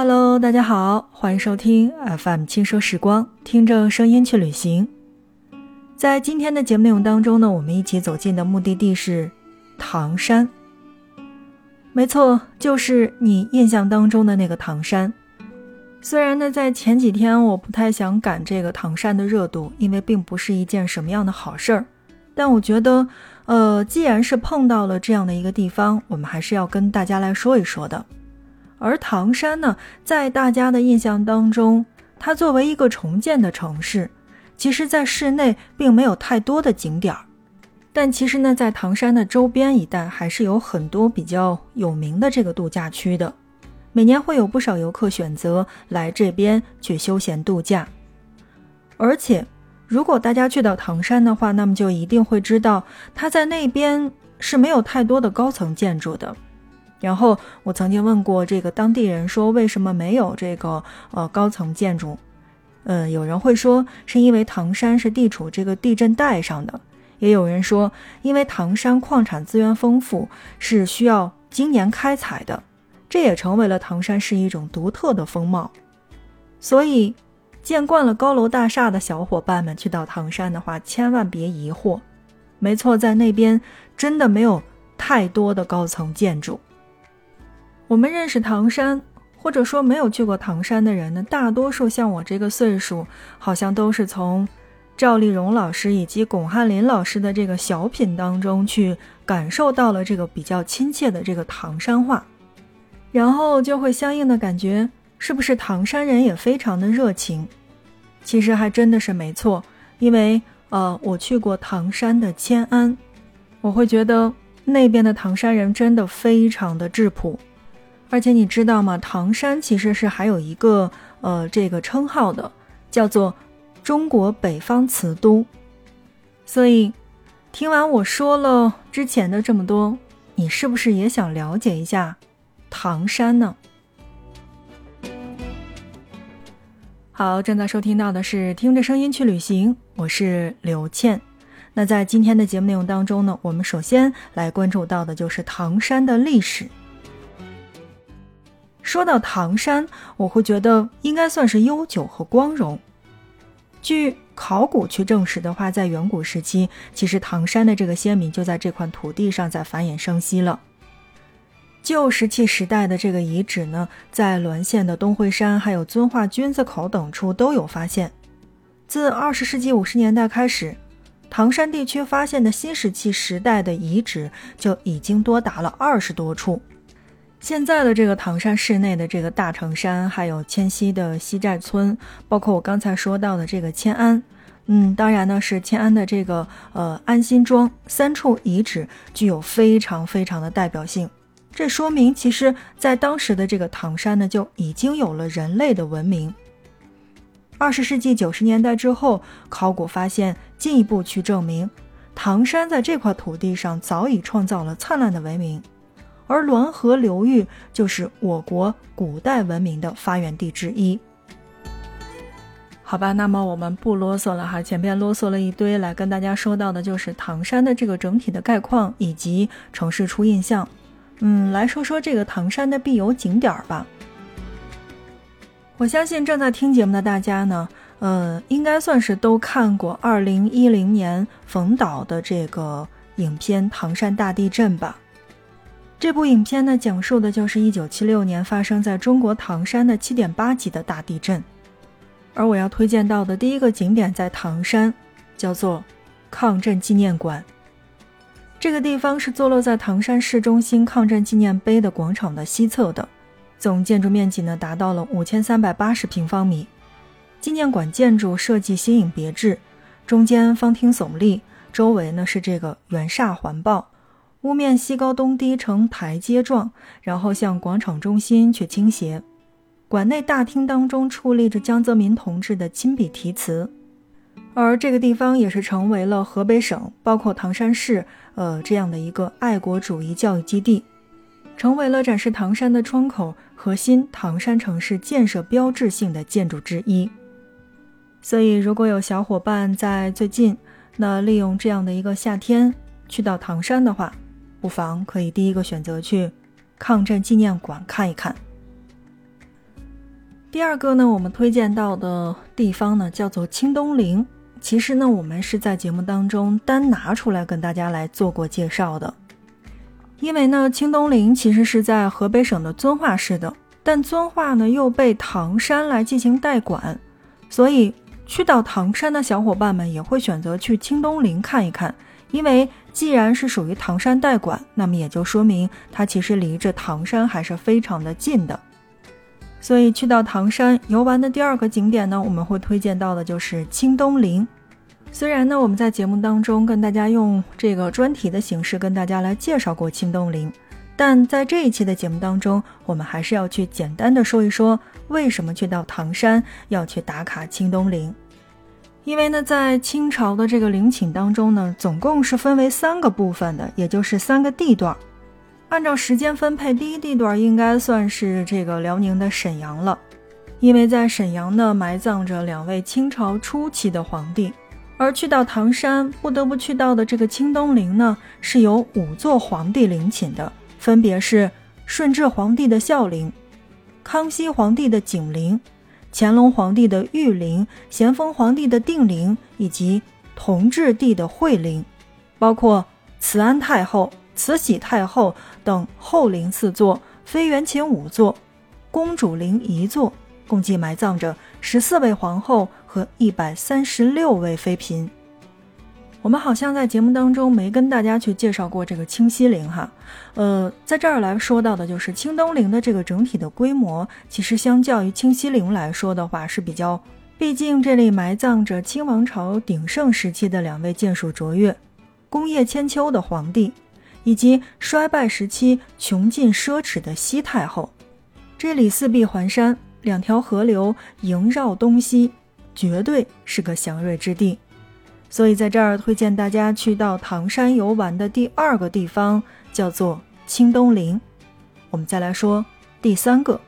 Hello，大家好，欢迎收听 FM 轻奢时光，听着声音去旅行。在今天的节目内容当中呢，我们一起走进的目的地是唐山。没错，就是你印象当中的那个唐山。虽然呢，在前几天我不太想赶这个唐山的热度，因为并不是一件什么样的好事儿。但我觉得，呃，既然是碰到了这样的一个地方，我们还是要跟大家来说一说的。而唐山呢，在大家的印象当中，它作为一个重建的城市，其实在市内并没有太多的景点儿。但其实呢，在唐山的周边一带，还是有很多比较有名的这个度假区的。每年会有不少游客选择来这边去休闲度假，而且如果大家去到唐山的话，那么就一定会知道，它在那边是没有太多的高层建筑的。然后我曾经问过这个当地人说，为什么没有这个呃高层建筑？呃，有人会说是因为唐山是地处这个地震带上的，也有人说因为唐山矿产资源丰富，是需要经年开采的。这也成为了唐山市一种独特的风貌，所以见惯了高楼大厦的小伙伴们去到唐山的话，千万别疑惑。没错，在那边真的没有太多的高层建筑。我们认识唐山，或者说没有去过唐山的人呢，大多数像我这个岁数，好像都是从赵丽蓉老师以及巩汉林老师的这个小品当中去感受到了这个比较亲切的这个唐山话。然后就会相应的感觉，是不是唐山人也非常的热情？其实还真的是没错，因为呃，我去过唐山的迁安，我会觉得那边的唐山人真的非常的质朴。而且你知道吗？唐山其实是还有一个呃这个称号的，叫做中国北方瓷都。所以听完我说了之前的这么多，你是不是也想了解一下？唐山呢？好，正在收听到的是听着声音去旅行，我是刘倩。那在今天的节目内容当中呢，我们首先来关注到的就是唐山的历史。说到唐山，我会觉得应该算是悠久和光荣。据考古去证实的话，在远古时期，其实唐山的这个先民就在这块土地上在繁衍生息了。旧石器时代的这个遗址呢，在滦县的东会山、还有遵化君子口等处都有发现。自二十世纪五十年代开始，唐山地区发现的新石器时代的遗址就已经多达了二十多处。现在的这个唐山市内的这个大城山，还有迁西的西寨村，包括我刚才说到的这个迁安，嗯，当然呢是迁安的这个呃安心庄三处遗址，具有非常非常的代表性。这说明，其实，在当时的这个唐山呢，就已经有了人类的文明。二十世纪九十年代之后，考古发现进一步去证明，唐山在这块土地上早已创造了灿烂的文明，而滦河流域就是我国古代文明的发源地之一。好吧，那么我们不啰嗦了哈，前边啰嗦了一堆，来跟大家说到的就是唐山的这个整体的概况以及城市初印象。嗯，来说说这个唐山的必游景点吧。我相信正在听节目的大家呢，呃，应该算是都看过二零一零年冯导的这个影片《唐山大地震》吧。这部影片呢，讲述的就是一九七六年发生在中国唐山的七点八级的大地震。而我要推荐到的第一个景点在唐山，叫做抗震纪念馆。这个地方是坐落在唐山市中心抗震纪念碑的广场的西侧的，总建筑面积呢达到了五千三百八十平方米。纪念馆建筑设计新颖别致，中间方厅耸立，周围呢是这个圆煞环抱，屋面西高东低呈台阶状，然后向广场中心去倾斜。馆内大厅当中矗立着江泽民同志的亲笔题词。而这个地方也是成为了河北省，包括唐山市，呃，这样的一个爱国主义教育基地，成为了展示唐山的窗口，核心唐山城市建设标志性的建筑之一。所以，如果有小伙伴在最近，那利用这样的一个夏天去到唐山的话，不妨可以第一个选择去抗震纪念馆看一看。第二个呢，我们推荐到的地方呢，叫做清东陵。其实呢，我们是在节目当中单拿出来跟大家来做过介绍的。因为呢，清东陵其实是在河北省的遵化市的，但遵化呢又被唐山来进行代管，所以去到唐山的小伙伴们也会选择去清东陵看一看。因为既然是属于唐山代管，那么也就说明它其实离着唐山还是非常的近的。所以去到唐山游玩的第二个景点呢，我们会推荐到的就是清东陵。虽然呢我们在节目当中跟大家用这个专题的形式跟大家来介绍过清东陵，但在这一期的节目当中，我们还是要去简单的说一说为什么去到唐山要去打卡清东陵。因为呢，在清朝的这个陵寝当中呢，总共是分为三个部分的，也就是三个地段。按照时间分配，第一地段应该算是这个辽宁的沈阳了，因为在沈阳呢埋葬着两位清朝初期的皇帝。而去到唐山不得不去到的这个清东陵呢，是有五座皇帝陵寝的，分别是顺治皇帝的孝陵、康熙皇帝的景陵、乾隆皇帝的御陵、咸丰皇帝的定陵以及同治帝的惠陵，包括慈安太后。慈禧太后等后陵四座，妃园寝五座，公主陵一座，共计埋葬着十四位皇后和一百三十六位妃嫔。我们好像在节目当中没跟大家去介绍过这个清西陵哈，呃，在这儿来说到的就是清东陵的这个整体的规模，其实相较于清西陵来说的话是比较，毕竟这里埋葬着清王朝鼎盛时期的两位建树卓越、功业千秋的皇帝。以及衰败时期穷尽奢侈的西太后，这里四壁环山，两条河流萦绕东西，绝对是个祥瑞之地。所以在这儿推荐大家去到唐山游玩的第二个地方叫做清东陵。我们再来说第三个，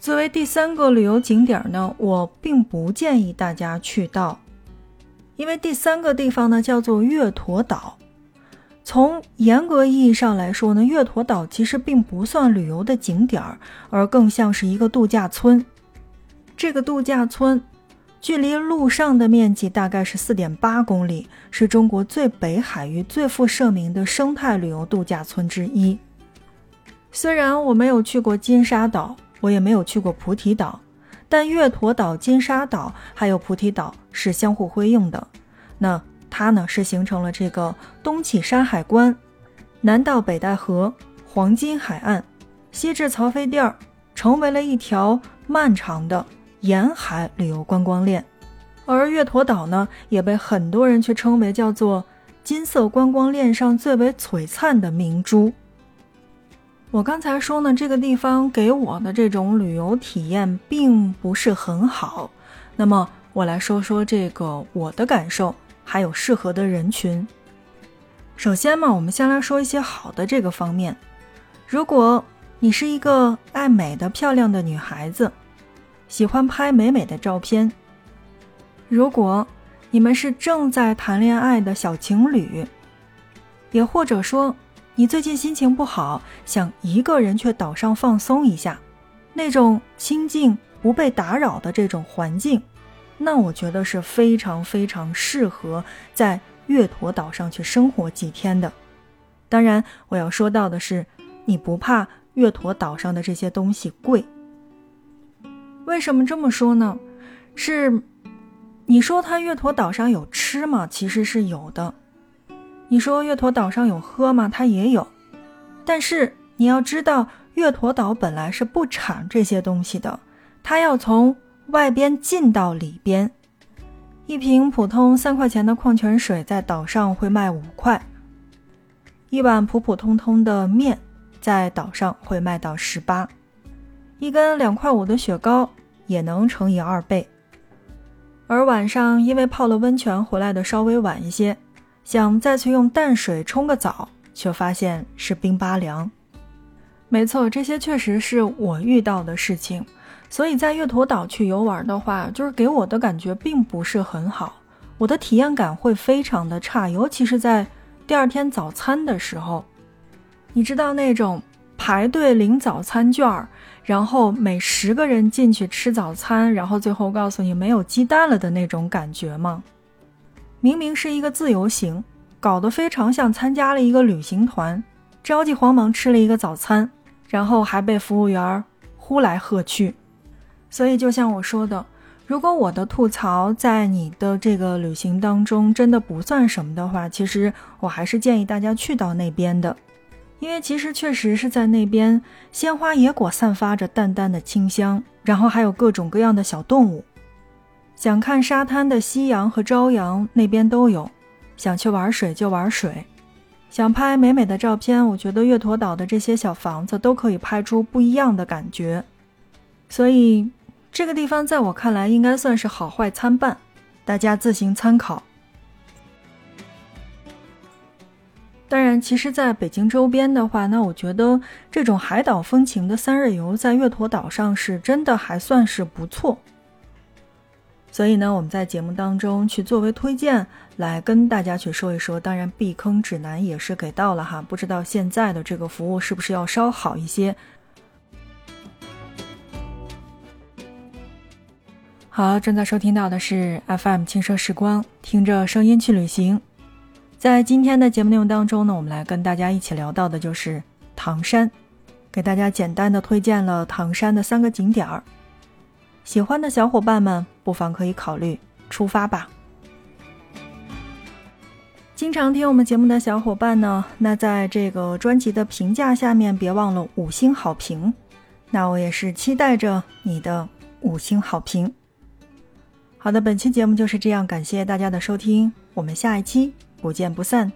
作为第三个旅游景点呢，我并不建议大家去到，因为第三个地方呢叫做月坨岛。从严格意义上来说呢，月坨岛其实并不算旅游的景点儿，而更像是一个度假村。这个度假村距离陆上的面积大概是四点八公里，是中国最北海域最负盛名的生态旅游度假村之一。虽然我没有去过金沙岛，我也没有去过菩提岛，但月坨岛、金沙岛还有菩提岛是相互辉映的。那。它呢是形成了这个东起山海关，南到北戴河黄金海岸，西至曹妃甸，成为了一条漫长的沿海旅游观光链。而月坨岛呢，也被很多人去称为叫做金色观光链上最为璀璨的明珠。我刚才说呢，这个地方给我的这种旅游体验并不是很好。那么我来说说这个我的感受。还有适合的人群。首先嘛，我们先来说一些好的这个方面。如果你是一个爱美的漂亮的女孩子，喜欢拍美美的照片；如果你们是正在谈恋爱的小情侣，也或者说你最近心情不好，想一个人去岛上放松一下，那种清静不被打扰的这种环境。那我觉得是非常非常适合在月坨岛上去生活几天的。当然，我要说到的是，你不怕月坨岛上的这些东西贵？为什么这么说呢？是，你说它月坨岛上有吃吗？其实是有的。你说月坨岛上有喝吗？它也有。但是你要知道，月坨岛本来是不产这些东西的，它要从。外边进到里边，一瓶普通三块钱的矿泉水在岛上会卖五块，一碗普普通通的面在岛上会卖到十八，一根两块五的雪糕也能乘以二倍。而晚上因为泡了温泉回来的稍微晚一些，想再去用淡水冲个澡，却发现是冰巴凉。没错，这些确实是我遇到的事情。所以在月坨岛去游玩的话，就是给我的感觉并不是很好，我的体验感会非常的差，尤其是在第二天早餐的时候，你知道那种排队领早餐券儿，然后每十个人进去吃早餐，然后最后告诉你没有鸡蛋了的那种感觉吗？明明是一个自由行，搞得非常像参加了一个旅行团，着急慌忙吃了一个早餐，然后还被服务员呼来喝去。所以就像我说的，如果我的吐槽在你的这个旅行当中真的不算什么的话，其实我还是建议大家去到那边的。因为其实确实是在那边，鲜花野果散发着淡淡的清香，然后还有各种各样的小动物。想看沙滩的夕阳和朝阳，那边都有；想去玩水就玩水，想拍美美的照片，我觉得月坨岛的这些小房子都可以拍出不一样的感觉。所以这个地方在我看来应该算是好坏参半，大家自行参考。当然，其实，在北京周边的话，那我觉得这种海岛风情的三日游在月坨岛上是真的还算是不错。所以呢，我们在节目当中去作为推荐来跟大家去说一说。当然，避坑指南也是给到了哈，不知道现在的这个服务是不是要稍好一些。好，正在收听到的是 FM 轻奢时光，听着声音去旅行。在今天的节目内容当中呢，我们来跟大家一起聊到的就是唐山，给大家简单的推荐了唐山的三个景点儿。喜欢的小伙伴们不妨可以考虑出发吧。经常听我们节目的小伙伴呢，那在这个专辑的评价下面别忘了五星好评。那我也是期待着你的五星好评。好的，本期节目就是这样，感谢大家的收听，我们下一期。不见不散。